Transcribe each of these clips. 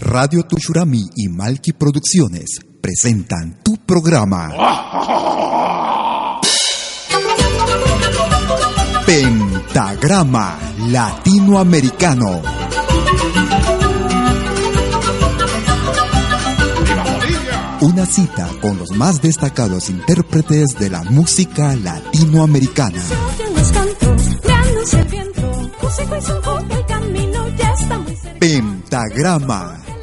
Radio Tushurami y Malki Producciones presentan tu programa Pentagrama Latinoamericano. Una cita con los más destacados intérpretes de la música latinoamericana. Pentagrama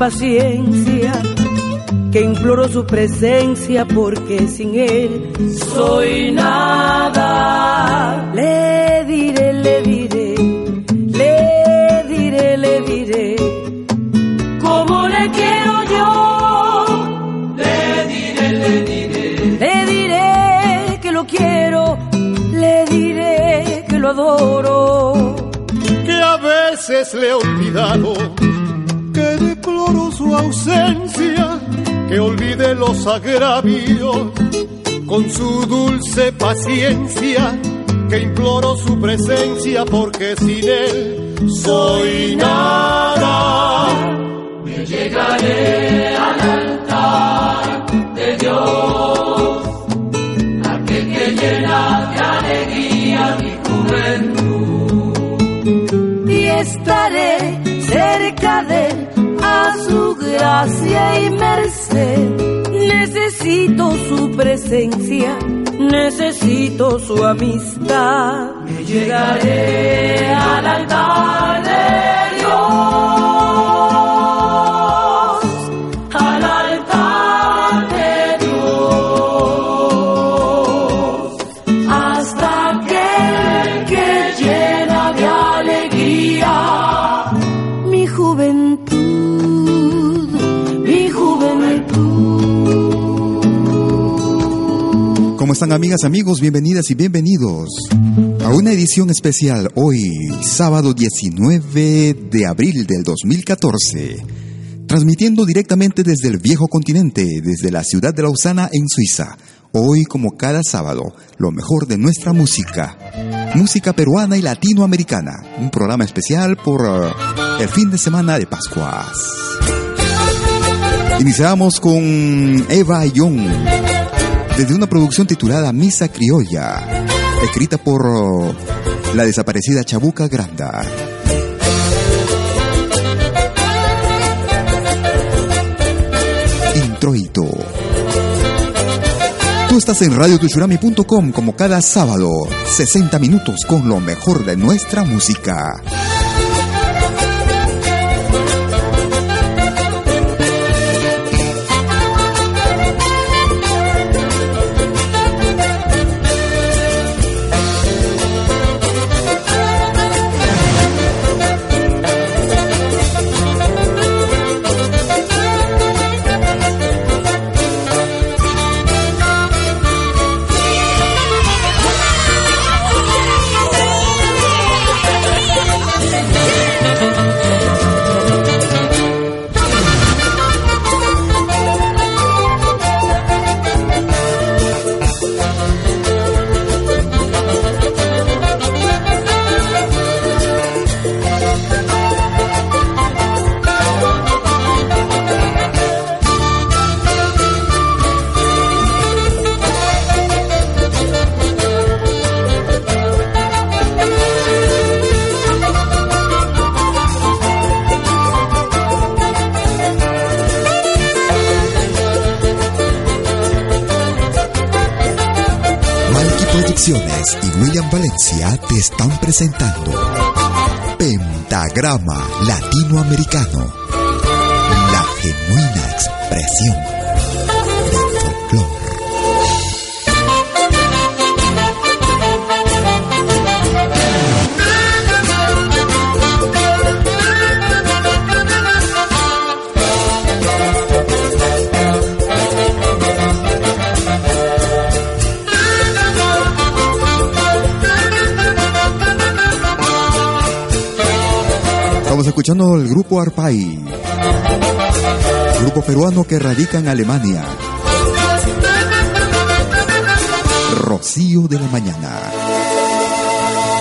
Paciencia, que imploro su presencia porque sin él soy nada. Le diré, le diré, le diré, le diré, como le quiero yo. Le diré, le diré, le diré que lo quiero, le diré que lo adoro que a veces le he olvidado, su ausencia, que olvide los agravios con su dulce paciencia, que imploro su presencia porque sin él soy nada. Me llegaré al altar de Dios, aquel que llena de alegría mi juventud. Y estaré cerca de él su gracia y merced. Necesito su presencia, necesito su amistad. Me llegaré al altar de Dios, están amigas, amigos? Bienvenidas y bienvenidos a una edición especial hoy, sábado 19 de abril del 2014, transmitiendo directamente desde el viejo continente, desde la ciudad de Lausana en Suiza. Hoy, como cada sábado, lo mejor de nuestra música, música peruana y latinoamericana, un programa especial por uh, el fin de semana de Pascuas. Iniciamos con Eva Young, desde una producción titulada Misa Criolla escrita por la desaparecida Chabuca Granda. Introito. Tú estás en radiotushurami.com como cada sábado, 60 minutos con lo mejor de nuestra música. Presentando Pentagrama Latinoamericano, la genuina expresión del folclore. Escuchando el grupo Arpay, grupo peruano que radica en Alemania. Rocío de la Mañana.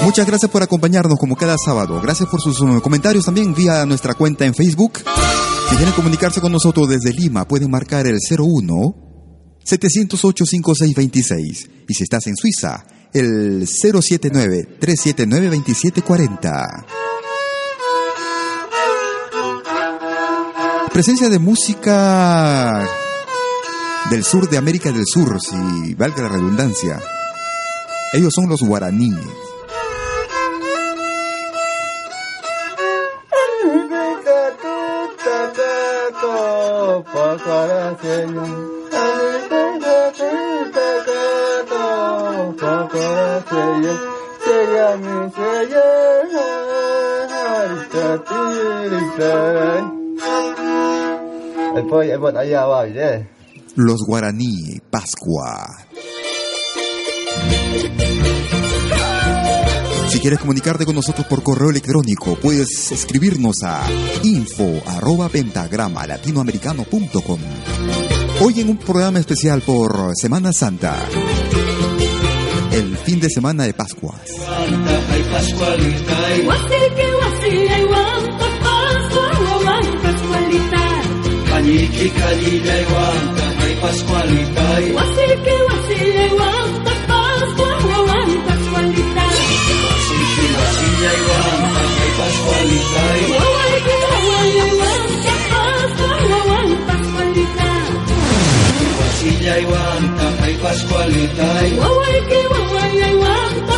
Muchas gracias por acompañarnos como cada sábado. Gracias por sus uh, comentarios también vía nuestra cuenta en Facebook. Si quieren comunicarse con nosotros desde Lima, pueden marcar el 01 708 5626. Y si estás en Suiza, el 079 379 2740. Presencia de música del sur de América del Sur, si valga la redundancia. Ellos son los guaraníes. Los guaraní, Pascua. Si quieres comunicarte con nosotros por correo electrónico, puedes escribirnos a info arroba pentagrama latinoamericano.com. Hoy en un programa especial por Semana Santa. El fin de semana de Pascuas. Miki Kalile Wanta, Hai Pascualitai. Wasike Wasile Wanta, Pascua Wanta, Pascualitai. Wasike Wasile Wanta, Hai Pascualitai. Wawaike Wawaile Wanta, Pascua Wanta, Pascualitai. Wasile Wanta, Hai Pascualitai. Wawaike Wawaile Wanta,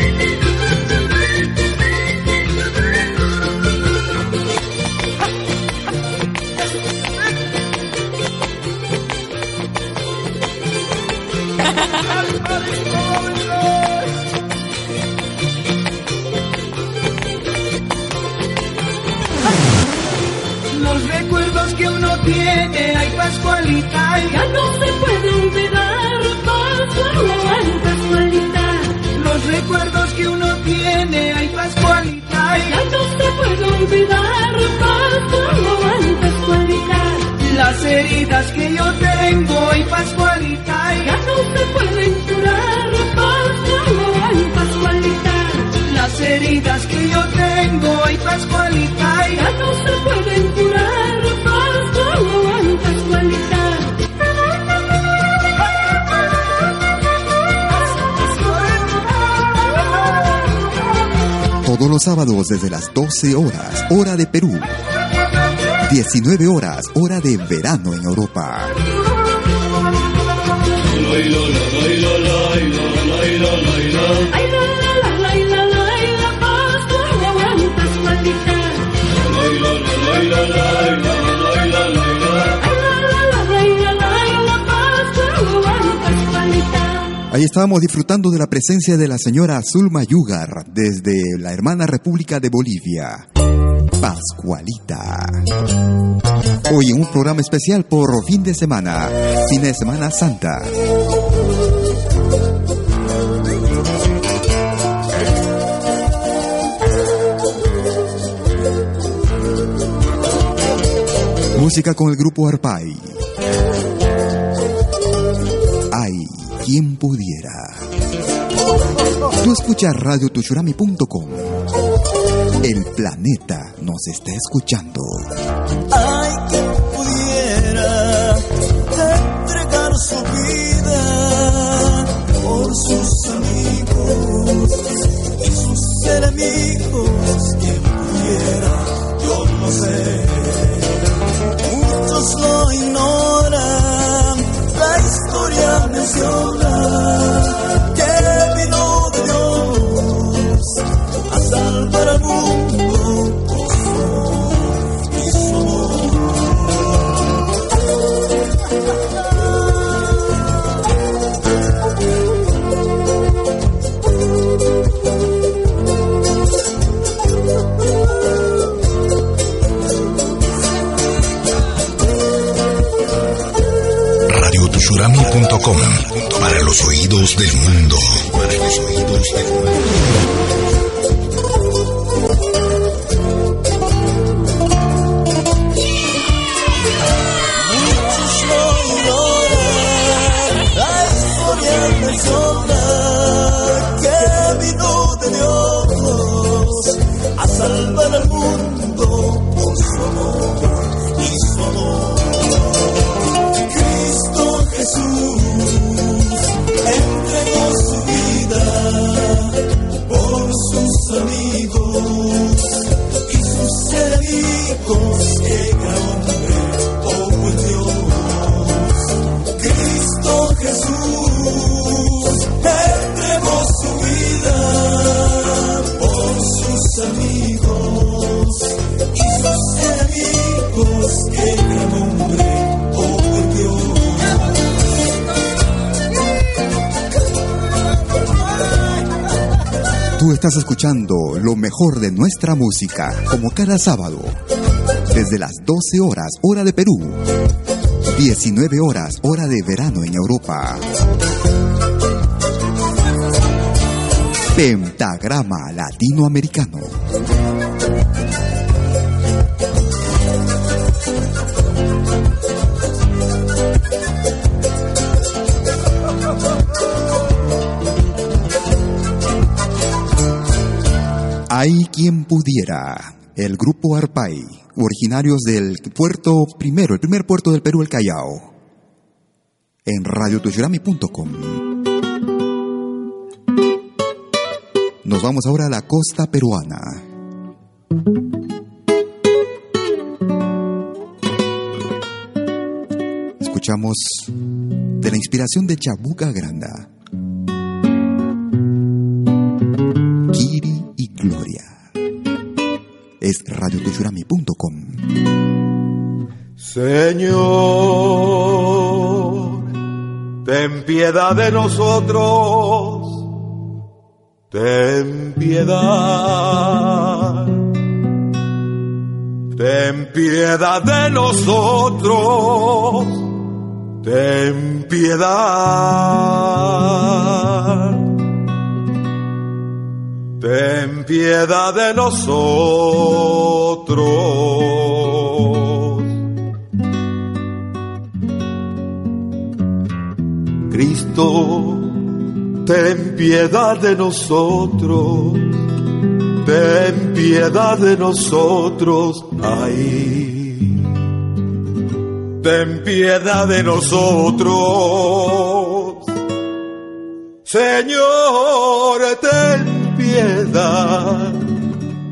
Las heridas que yo tengo, ay Pascualita, ya no se pueden curar Pascua, ay Pascualita. Las heridas que yo tengo, ay Pascualita, ya no se pueden curar Pascua, ay Pascualita. Todos los sábados desde las 12 horas, hora de Perú. 19 horas, hora de verano en Europa. Ahí estábamos disfrutando de la presencia de la señora Zulma Yugar desde la hermana República de Bolivia. Pascualita. Hoy en un programa especial por fin de semana, fin de semana santa. Música con el grupo Arpay. Ay, quien pudiera. Tú escuchas radiotushurami.com. El planeta nos está escuchando. Mejor de nuestra música, como cada sábado, desde las 12 horas, hora de Perú, 19 horas, hora de verano en Europa. Pentagrama Latinoamericano. Hay quien pudiera. El grupo Arpay, originarios del puerto primero, el primer puerto del Perú, el Callao. En radiotushurami.com. Nos vamos ahora a la costa peruana. Escuchamos de la inspiración de Chabuca Granda. Es. Señor, ten piedad de nosotros, ten piedad, ten piedad de nosotros, ten piedad, ten piedad de nosotros. Cristo, ten piedad de nosotros, ten piedad de nosotros, ay. Ten piedad de nosotros, Señor, piedad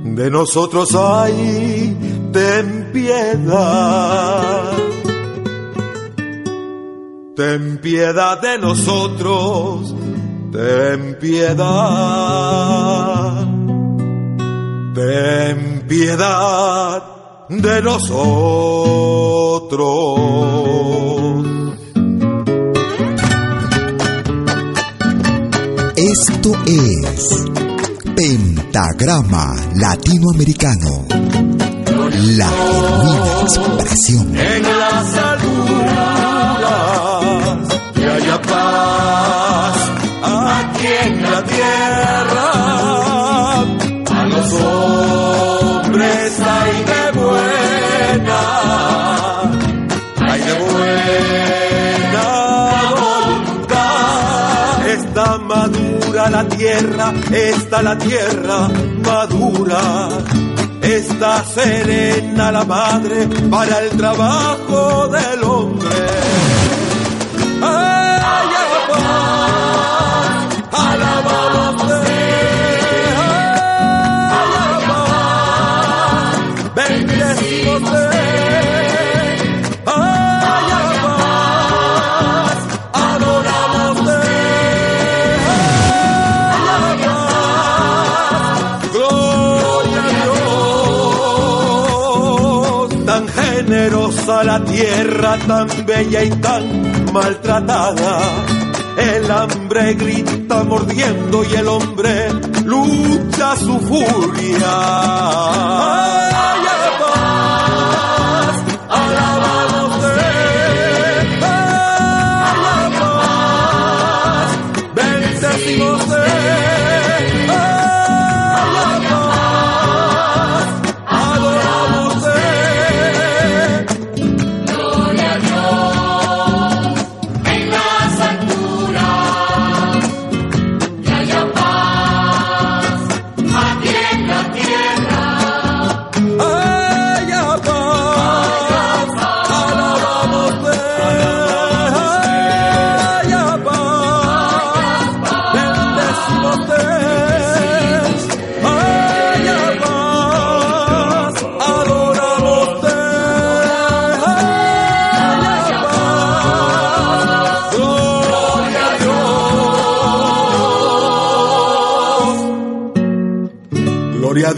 de nosotros, ay, ten piedad. Ten piedad de nosotros, ten piedad. Ten piedad de nosotros. Esto es Pentagrama Latinoamericano. La genuina expresión. La tierra, está la tierra madura. Está serena la madre para el trabajo del la tierra, tan bella y tan maltratada. El hambre grita mordiendo y el hombre lucha su furia.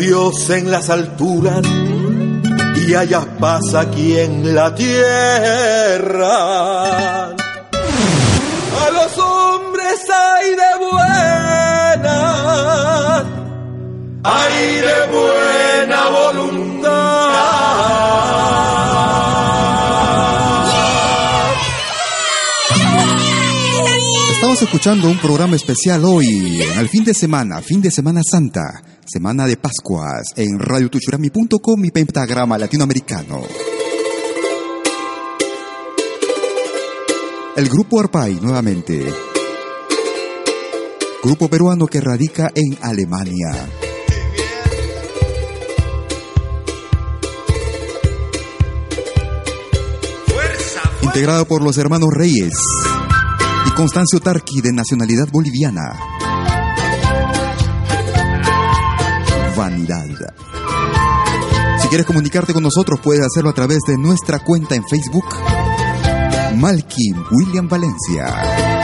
Dios. En las alturas y haya paz aquí en la tierra. A los hombres hay de buena, hay de buena Escuchando un programa especial hoy, en el fin de semana, fin de Semana Santa, Semana de Pascuas, en radiotuchurami.com y Pentagrama Latinoamericano. El grupo Arpay, nuevamente. Grupo peruano que radica en Alemania. Integrado por los hermanos Reyes Constancio Tarqui de nacionalidad boliviana. Vanidad. Si quieres comunicarte con nosotros, puedes hacerlo a través de nuestra cuenta en Facebook, Malkin William Valencia.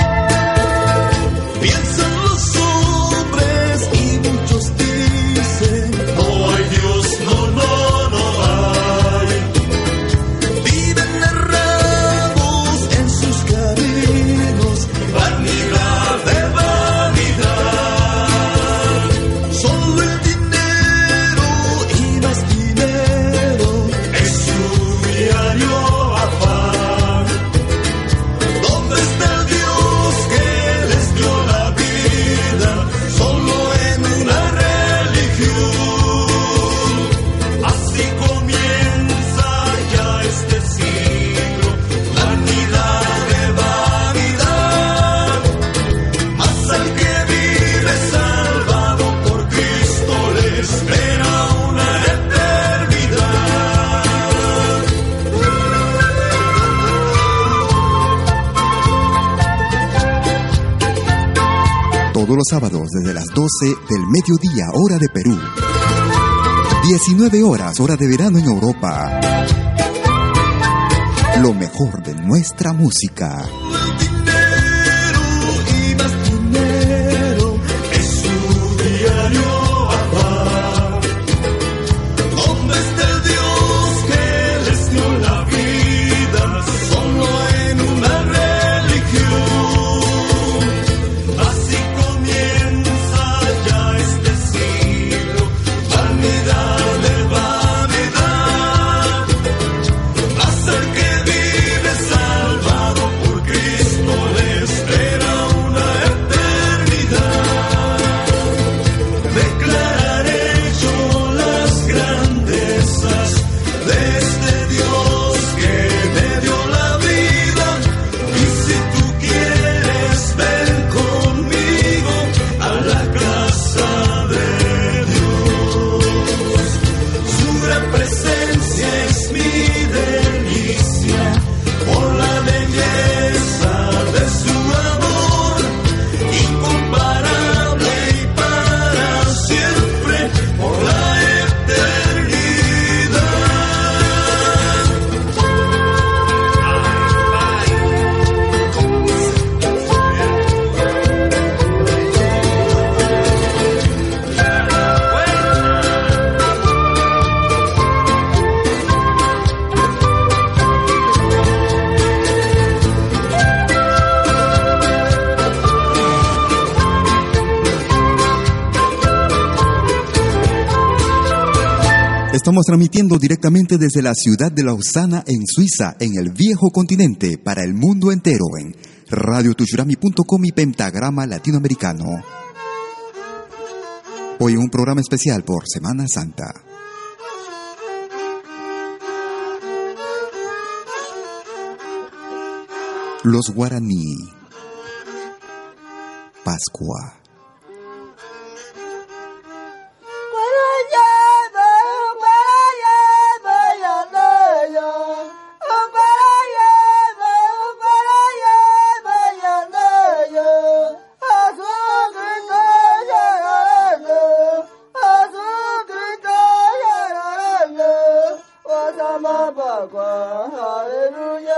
Todos los sábados desde las 12 del mediodía, hora de Perú. 19 horas, hora de verano en Europa. Lo mejor de nuestra música. Estamos transmitiendo directamente desde la ciudad de Lausana, en Suiza, en el viejo continente, para el mundo entero, en radiotushurami.com y Pentagrama Latinoamericano. Hoy un programa especial por Semana Santa. Los guaraní. Pascua. Hallelujah.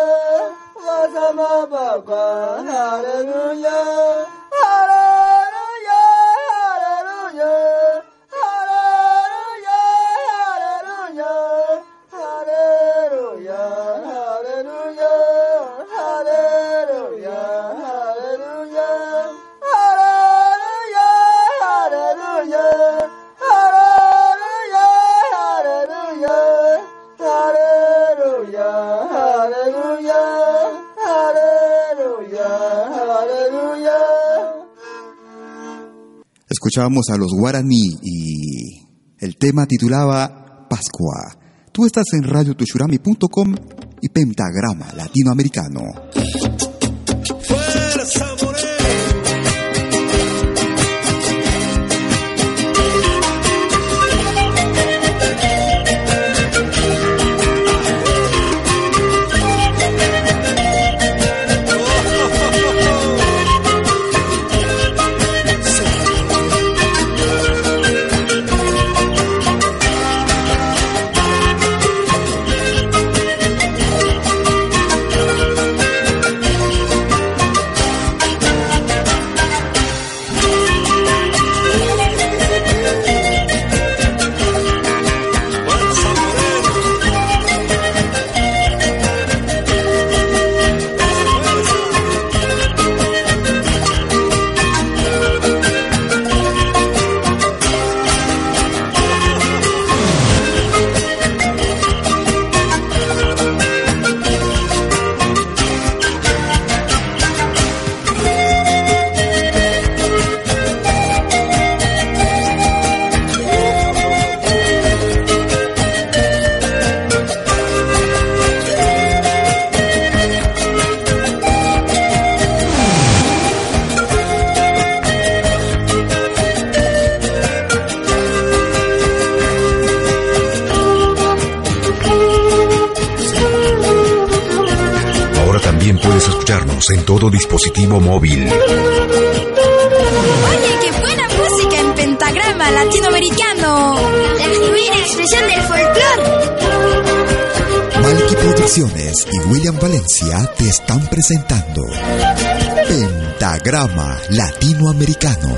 Hallelujah. Escuchábamos a los guaraní y el tema titulaba Pascua. Tú estás en radiotushurami.com y Pentagrama Latinoamericano. En todo dispositivo móvil. Oye, pentagrama latinoamericano. La genuina expresión del folclore. Malky Producciones y William Valencia te están presentando Pentagrama Latinoamericano.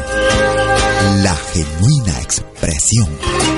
La genuina expresión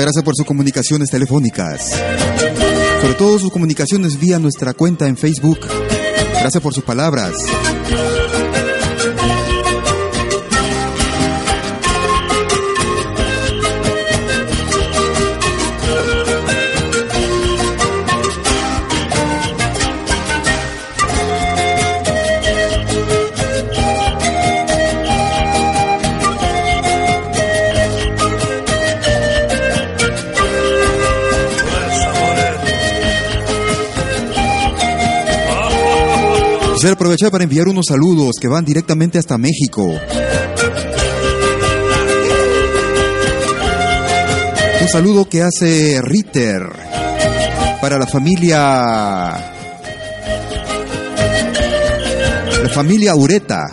Gracias por sus comunicaciones telefónicas. Sobre todo sus comunicaciones vía nuestra cuenta en Facebook. Gracias por sus palabras. Quisiera aprovechar para enviar unos saludos que van directamente hasta México. Un saludo que hace Ritter para la familia. La familia Ureta.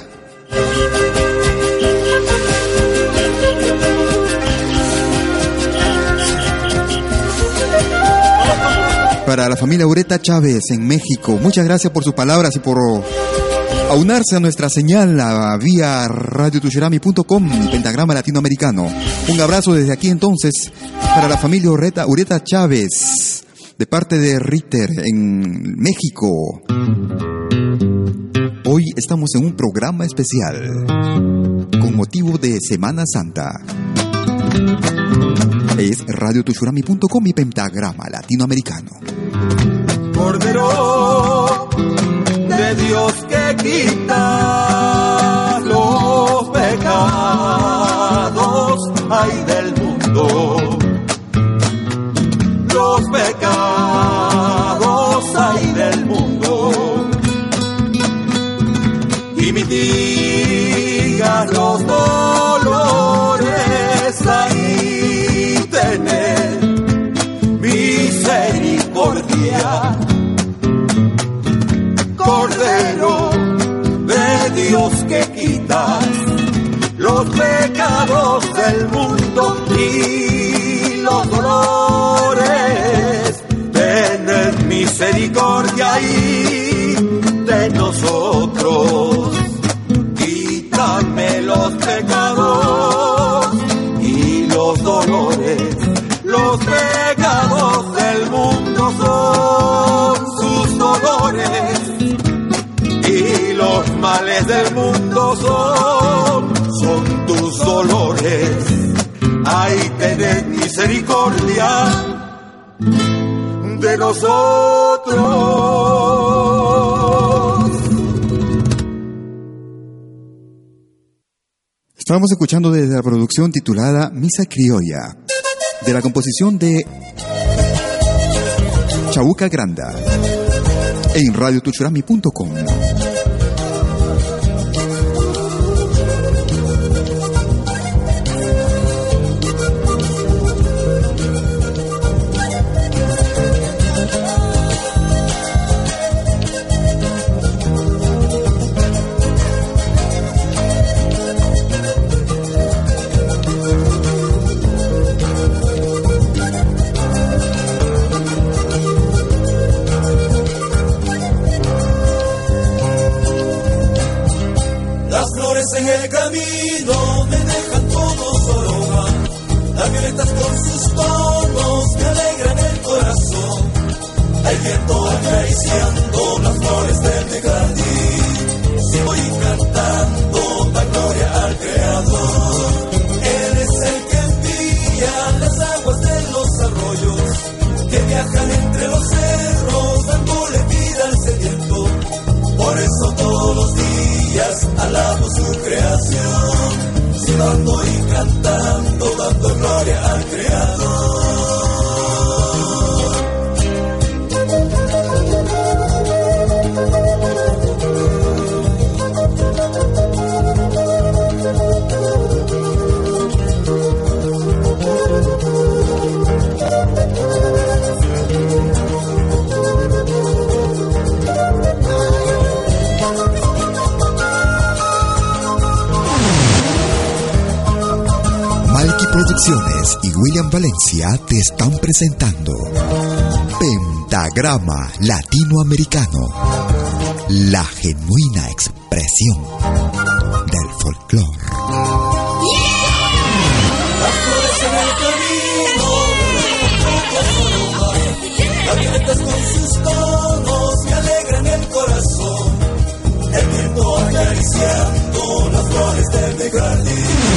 Para la familia Ureta Chávez en México. Muchas gracias por sus palabras y por aunarse a nuestra señal a vía radiotucherami.com, pentagrama latinoamericano. Un abrazo desde aquí entonces para la familia Ureta, Ureta Chávez, de parte de Ritter en México. Hoy estamos en un programa especial con motivo de Semana Santa. Es radiotuchurami.com y pentagrama latinoamericano. Cordero de Dios que quita los pecados ay del mundo. Escuchando desde la producción titulada Misa Criolla, de la composición de Chabuca Granda, en radiotuchurami.com. acariciando las flores de mi jardín. Si voy cantando la gloria al Creador. Él es el que envía las aguas de los arroyos que viajan entre los cerros dándole vida al sediento. Por eso todos los días alabo su creador. silbando y cantando, dando gloria al Creador. Y William Valencia te están presentando Pentagrama Latinoamericano, la genuina expresión del folclore. Las flores en el camino, las violetas con sus tonos me alegran el corazón. El viento acariciando las flores de mi jardín,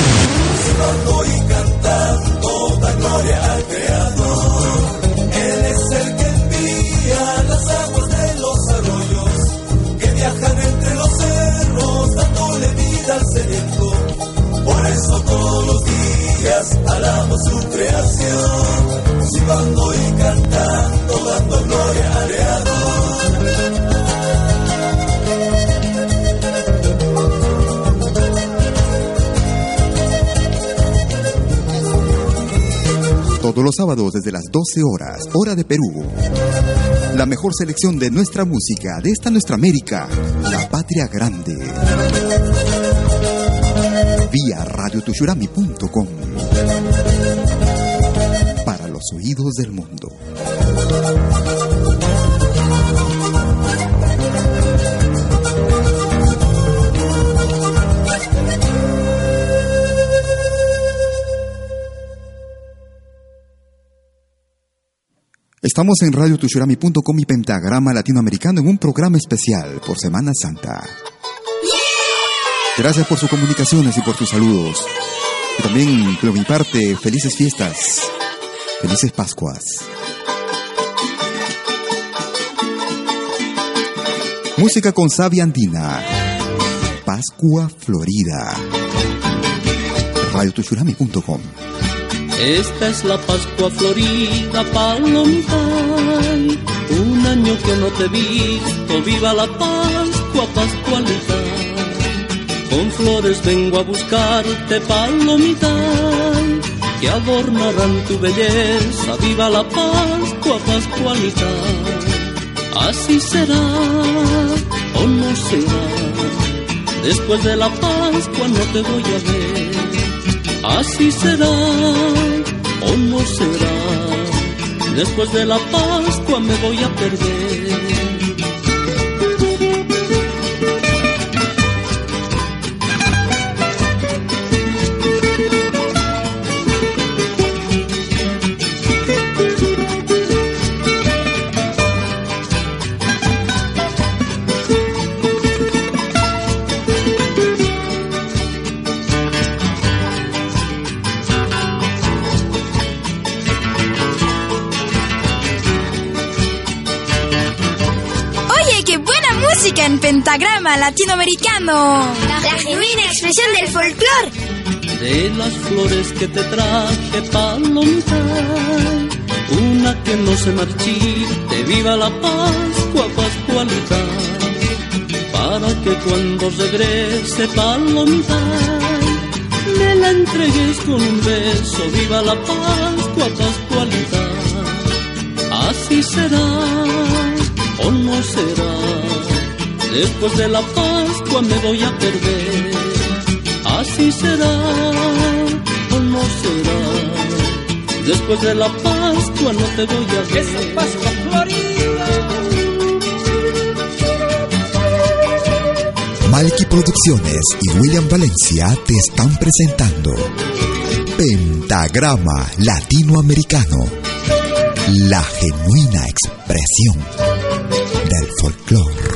su creación, silbando y cantando, dando gloria al Creador. Todos los sábados desde las 12 horas, hora de Perú. La mejor selección de nuestra música, de esta nuestra América, la patria grande. Vía radiotushurami.com. Los oídos del mundo. Estamos en radiotushurami.com y Pentagrama Latinoamericano en un programa especial por Semana Santa. Gracias por sus comunicaciones y por sus saludos. Y también, por mi parte, felices fiestas. Felices Pascuas. Música con Sabia Andina. Pascua Florida. radiotushurami.com Esta es la Pascua Florida, palomita. Un año que no te he visto, viva la Pascua, Pascualita. Con flores vengo a buscarte, palomita, que adornarán tu belleza, viva la Pascua, Pascualita. Así será o no será, después de la Pascua no te voy a ver. Así será o no será. Después de la Pascua me voy a perder. Pentagrama latinoamericano. La genuina expresión del folclore. De las flores que te traje, palomita, una que no se marchite, viva la Pascua, Pascualita, para que cuando regrese, palomita, me la entregues con un beso, viva la Pascua, Pascualita, así será o no será, después de la Pascua me voy a perder. Así será o no será. Después de la Pascua no te voy a ver. Esa Pascua Florida. Malky Producciones y William Valencia te están presentando Pentagrama Latinoamericano, la genuina expresión del folclore.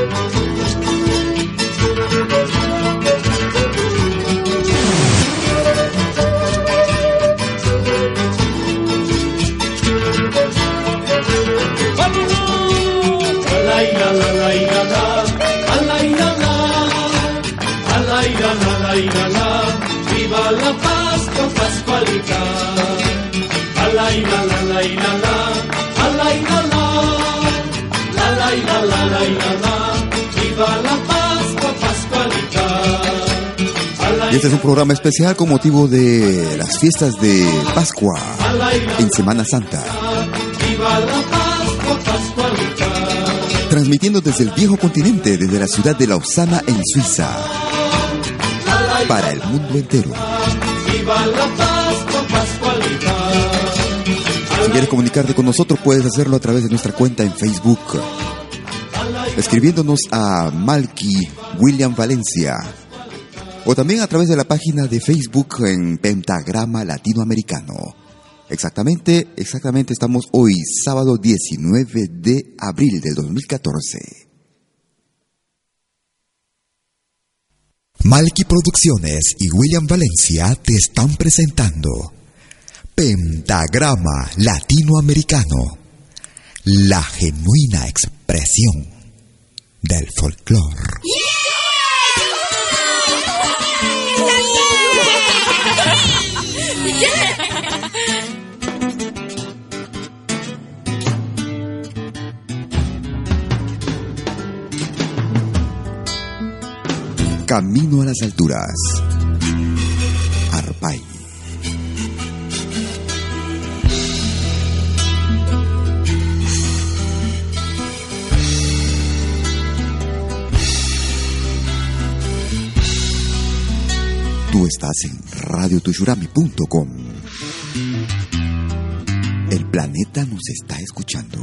Y este es un programa especial con motivo de las fiestas de Pascua en Semana Santa. Transmitiendo desde el viejo continente, desde la ciudad de Lausana en Suiza, para el mundo entero. Si quieres comunicarte con nosotros, puedes hacerlo a través de nuestra cuenta en Facebook, escribiéndonos a Malky William Valencia, o también a través de la página de Facebook en Pentagrama Latinoamericano. Exactamente, exactamente estamos hoy, sábado 19 de abril del 2014. Malky Producciones y William Valencia te están presentando Pentagrama Latinoamericano, la genuina expresión del folclore. Camino a las alturas. Arpay. Tú estás en radiotushurami.com. El planeta nos está escuchando.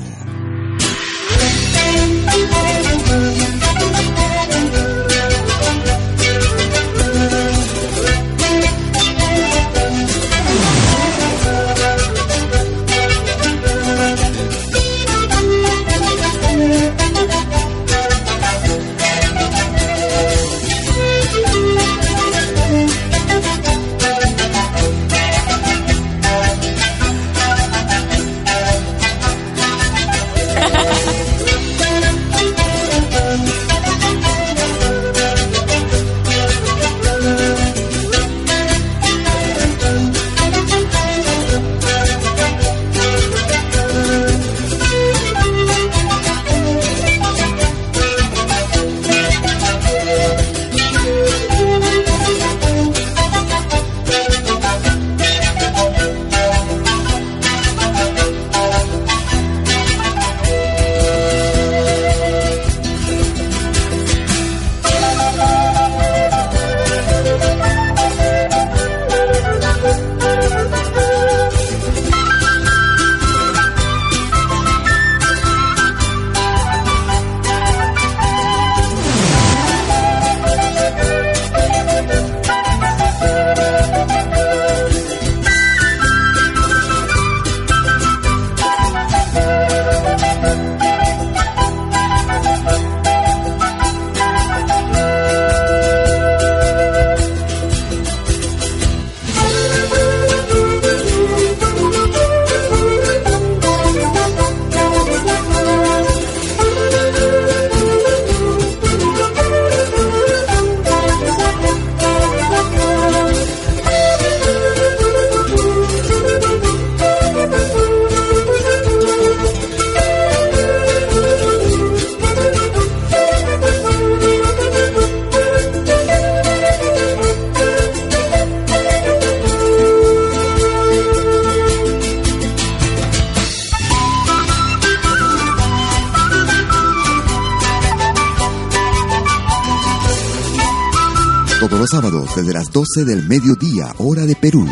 Desde las 12 del mediodía, hora de Perú.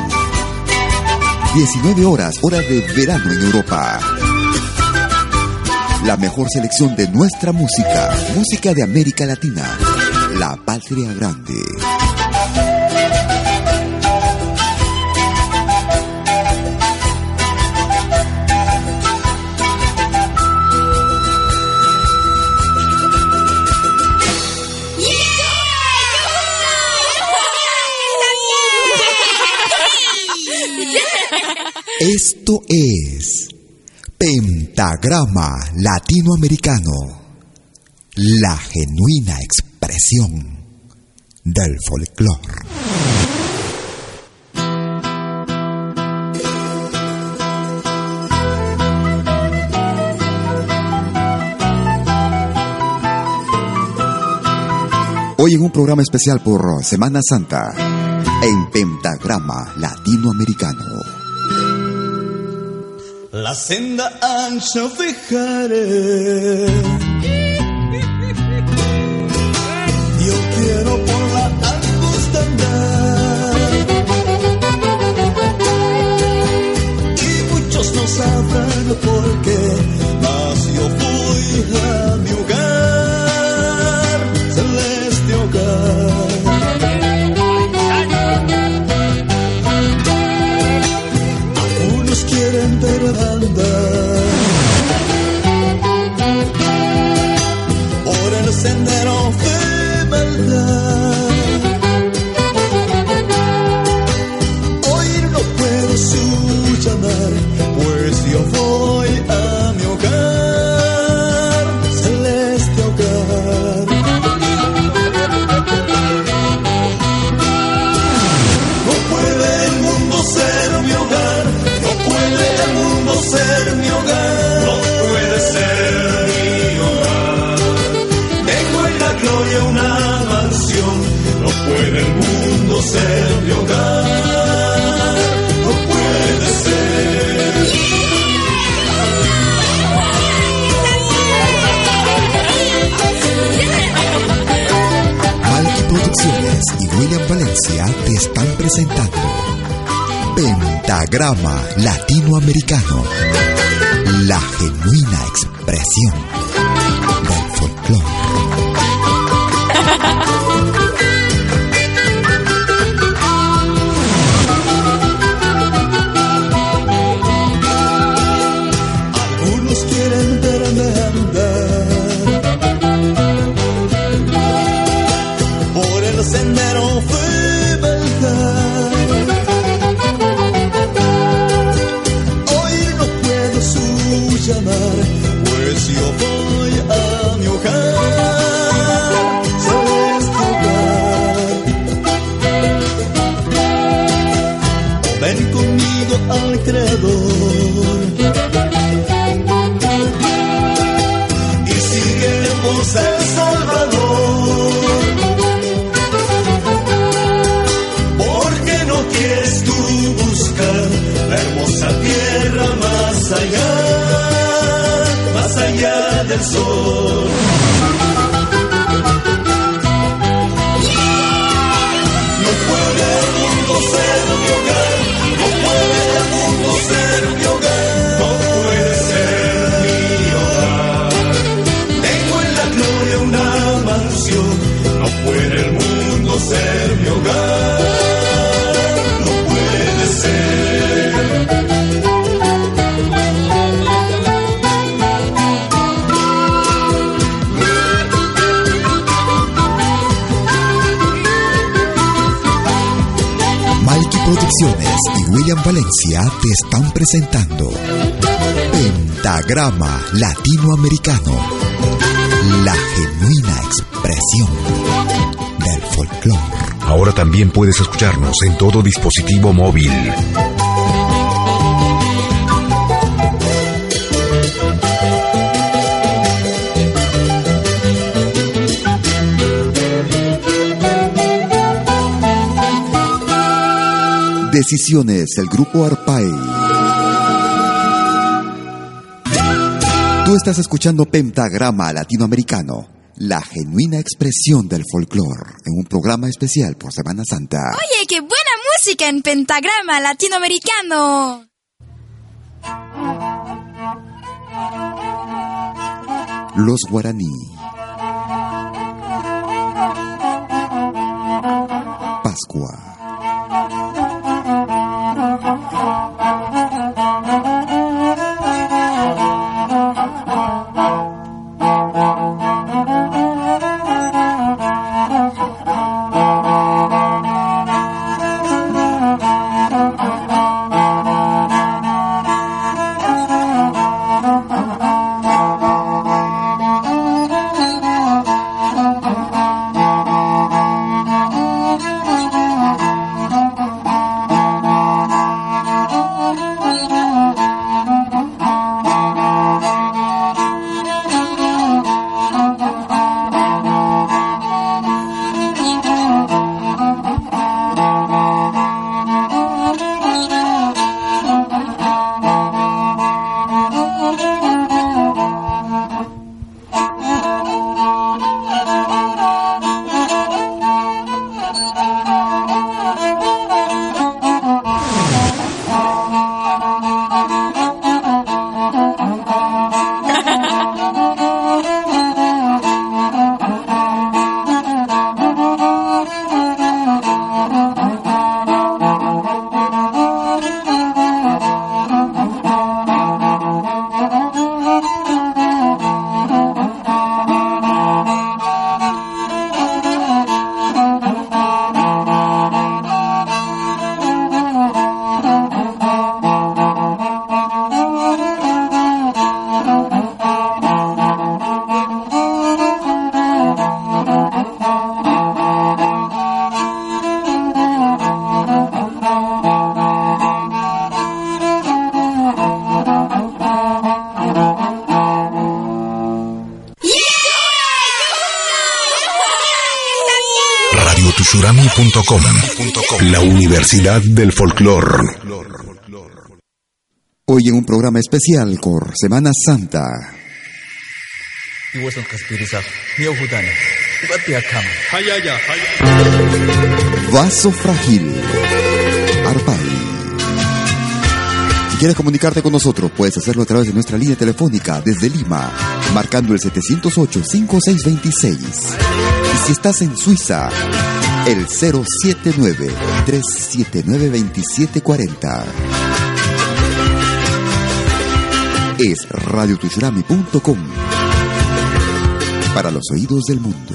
19 horas, hora de verano en Europa. La mejor selección de nuestra música, música de América Latina, la patria grande. Esto es Pentagrama Latinoamericano, la genuina expresión del folclore. Hoy en un programa especial por Semana Santa en Pentagrama Latinoamericano la senda ancha dejaré. Yo quiero por la angosta andar. Y muchos no sabrán por qué, mas yo fui William Valencia te están presentando Pentagrama Latinoamericano, la genuina expresión del folclore. presentando Pentagrama Latinoamericano, la genuina expresión del folclore. Ahora también puedes escucharnos en todo dispositivo móvil. Decisiones del Grupo Arpay. estás escuchando Pentagrama Latinoamericano, la genuina expresión del folclore, en un programa especial por Semana Santa. Oye, qué buena música en Pentagrama Latinoamericano. Los guaraní. Pascua. Universidad del Folclor. Hoy en un programa especial por Semana Santa. Vaso frágil. Arpay. Si quieres comunicarte con nosotros, puedes hacerlo a través de nuestra línea telefónica desde Lima, marcando el 708-5626. Y si estás en Suiza, el 079-379-2740. Es radiotushurami.com para los oídos del mundo.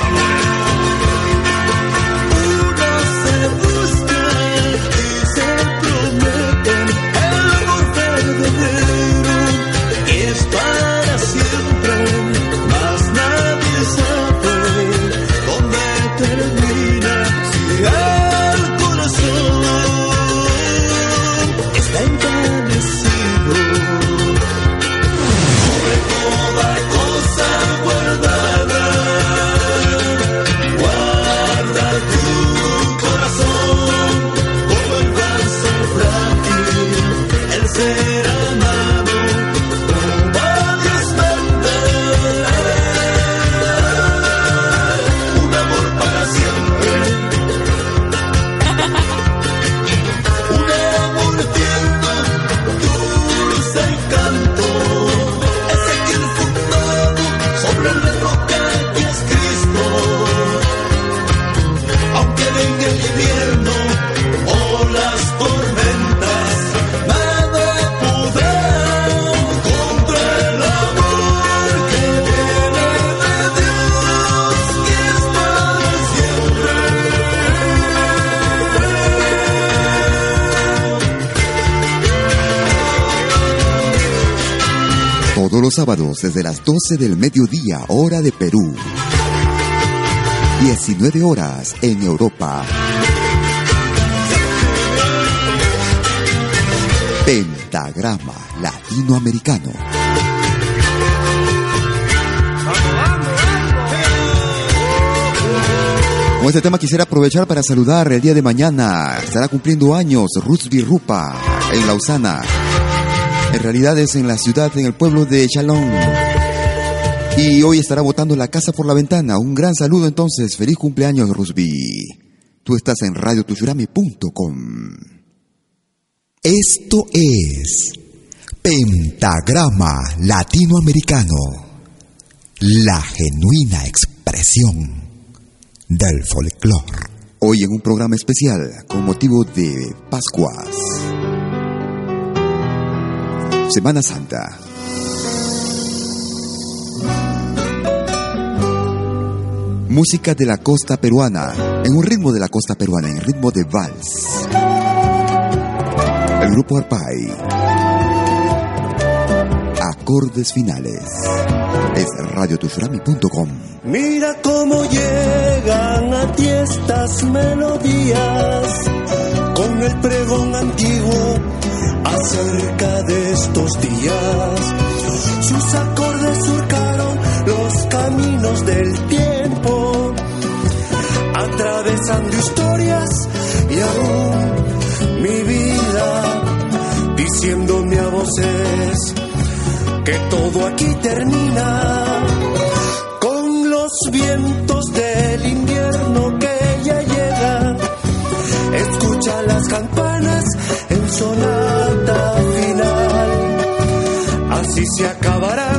Sábados desde las 12 del mediodía, hora de Perú. 19 horas en Europa. Pentagrama Latinoamericano. Con este tema quisiera aprovechar para saludar el día de mañana. Estará cumpliendo años Rusby Rupa en Lausana. En realidad es en la ciudad, en el pueblo de Chalón. Y hoy estará botando la casa por la ventana. Un gran saludo entonces. Feliz cumpleaños, Rusby. Tú estás en radiotushurami.com. Esto es Pentagrama Latinoamericano. La genuina expresión del folclore. Hoy en un programa especial con motivo de Pascuas. Semana Santa. Música de la costa peruana, en un ritmo de la costa peruana, en ritmo de vals. El grupo Arpay. Acordes finales. Es radiotushurami.com. Mira cómo llegan a ti estas melodías con el pregón antiguo cerca de estos días. Sus acordes surcaron los caminos del tiempo, atravesando historias y aún mi vida, diciéndome a voces que todo aquí termina con los vientos del invierno que ya llega. Escucha las campanas en sonata Así se acabarán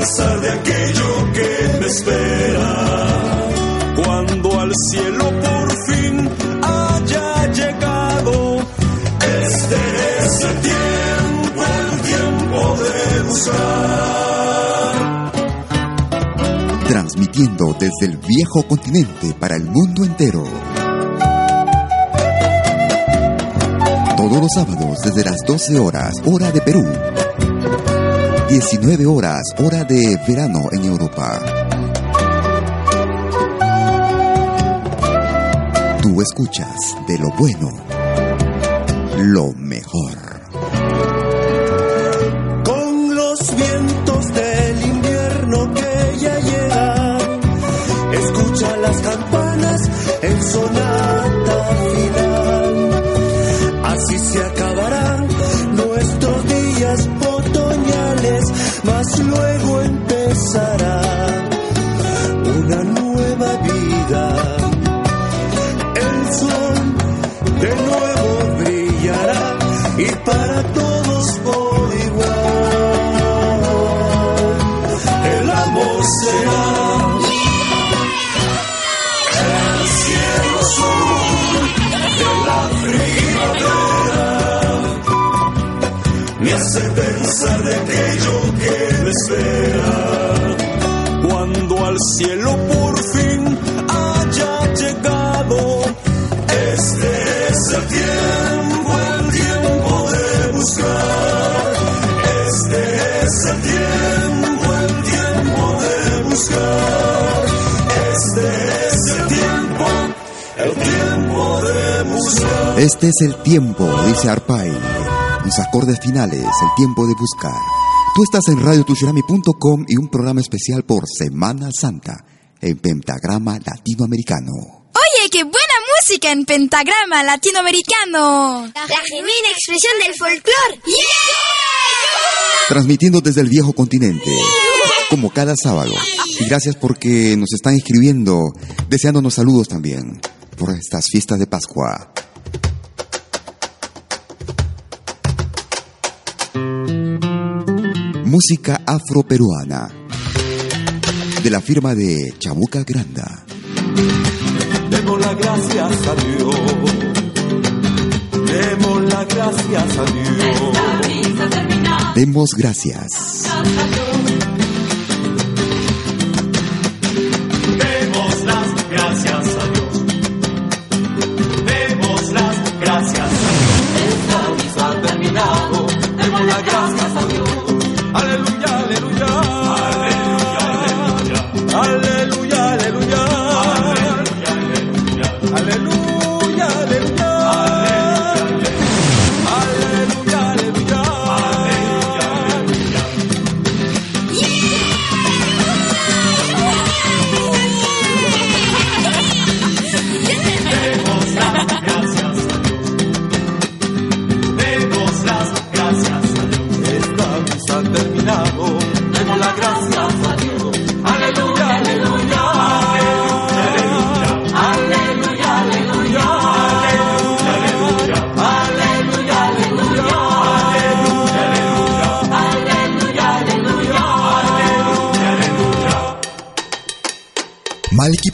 de aquello que me espera. Cuando al cielo por fin haya llegado, este es el tiempo, el tiempo de buscar. Transmitiendo desde el viejo continente para el mundo entero. Todos los sábados desde las 12 horas, hora de Perú. 19 horas, hora de verano en Europa. Tú escuchas de lo bueno, lo mejor. Este es el tiempo, dice Arpay. Los acordes finales, el tiempo de buscar. Tú estás en radiotushirami.com y un programa especial por Semana Santa en Pentagrama Latinoamericano. Oye, qué buena música en pentagrama latinoamericano. La genuina expresión del folclore. Transmitiendo desde el viejo continente, como cada sábado. Y gracias porque nos están escribiendo, deseándonos saludos también por estas fiestas de Pascua. Música afroperuana de la firma de Chabuca Granda. Demos las gracias a Dios. Demos las gracias a Dios. Demos gracias.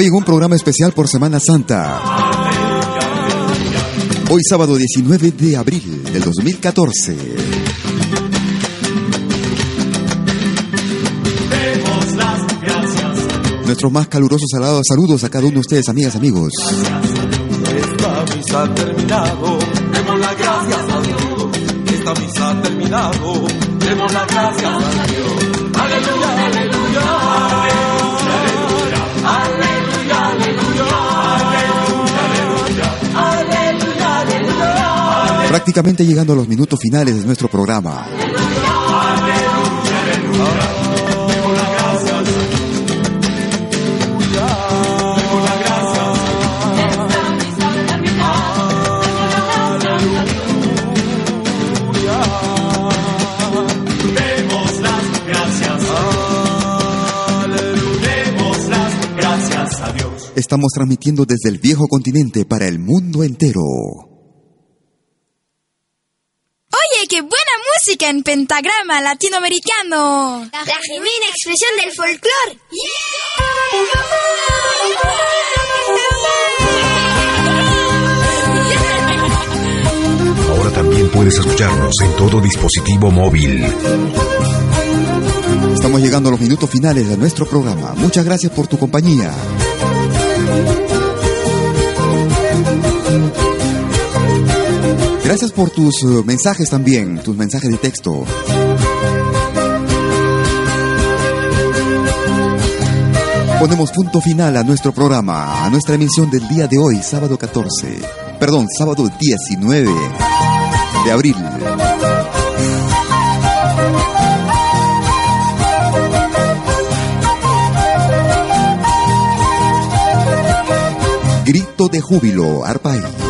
Hoy en un programa especial por Semana Santa. Hoy sábado 19 de abril del 2014. Demos las gracias a Dios. Nuestros más calurosos saludos a cada uno de ustedes, amigas, amigos. Esta misa ha terminado. Demos las gracias a Dios. Esta misa ha terminado. Demos las gracias a Dios. Prácticamente llegando a los minutos finales de nuestro programa. Esta misa ha terminado. Demos las gracias a Dios. Demos las gracias. Demos las gracias a Dios. Estamos transmitiendo desde el viejo continente para el mundo entero. Oye, qué buena música en pentagrama latinoamericano. La genuina expresión del folclore. Ahora también puedes escucharnos en todo dispositivo móvil. Estamos llegando a los minutos finales de nuestro programa. Muchas gracias por tu compañía. Gracias por tus eh, mensajes también, tus mensajes de texto. Ponemos punto final a nuestro programa, a nuestra emisión del día de hoy, sábado 14, perdón, sábado 19 de abril. Grito de júbilo, Arpay.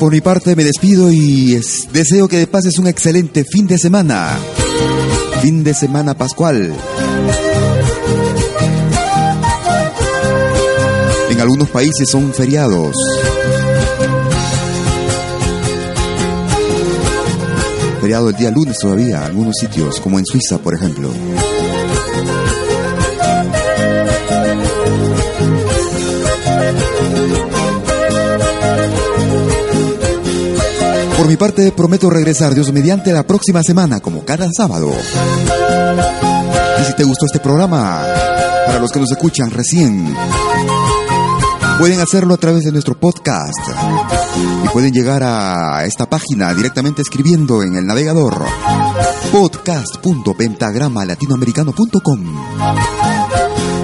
Por mi parte me despido y es- deseo que pases un excelente fin de semana. Fin de semana pascual. En algunos países son feriados. Feriado el día lunes todavía, algunos sitios, como en Suiza, por ejemplo. Parte, prometo regresar Dios mediante la próxima semana, como cada sábado. Y si te gustó este programa, para los que nos escuchan recién, pueden hacerlo a través de nuestro podcast. Y pueden llegar a esta página directamente escribiendo en el navegador podcast.pentagramalatinoamericano.com.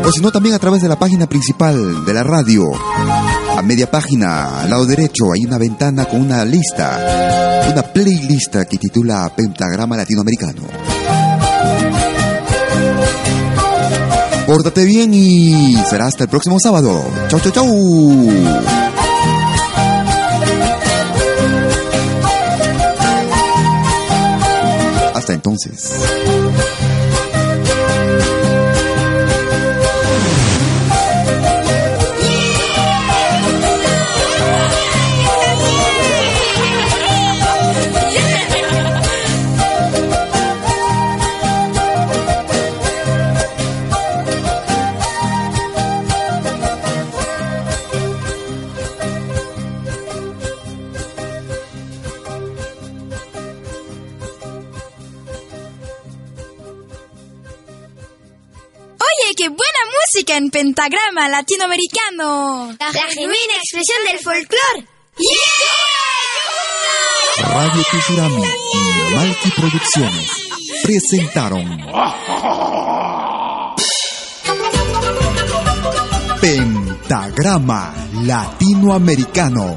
O si no, también a través de la página principal de la radio A media página, al lado derecho, hay una ventana con una lista, una playlist que titula Pentagrama Latinoamericano. Pórtate bien y será hasta el próximo sábado. Chau, chau, chau. Hasta entonces. Música en pentagrama latinoamericano. La, genuina expresión del folclore. Radio Tusurami y Malki Producciones presentaron Pentagrama Latinoamericano.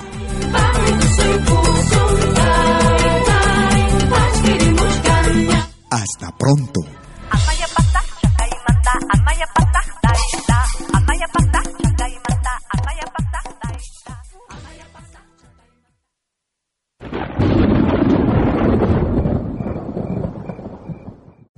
Hasta pronto.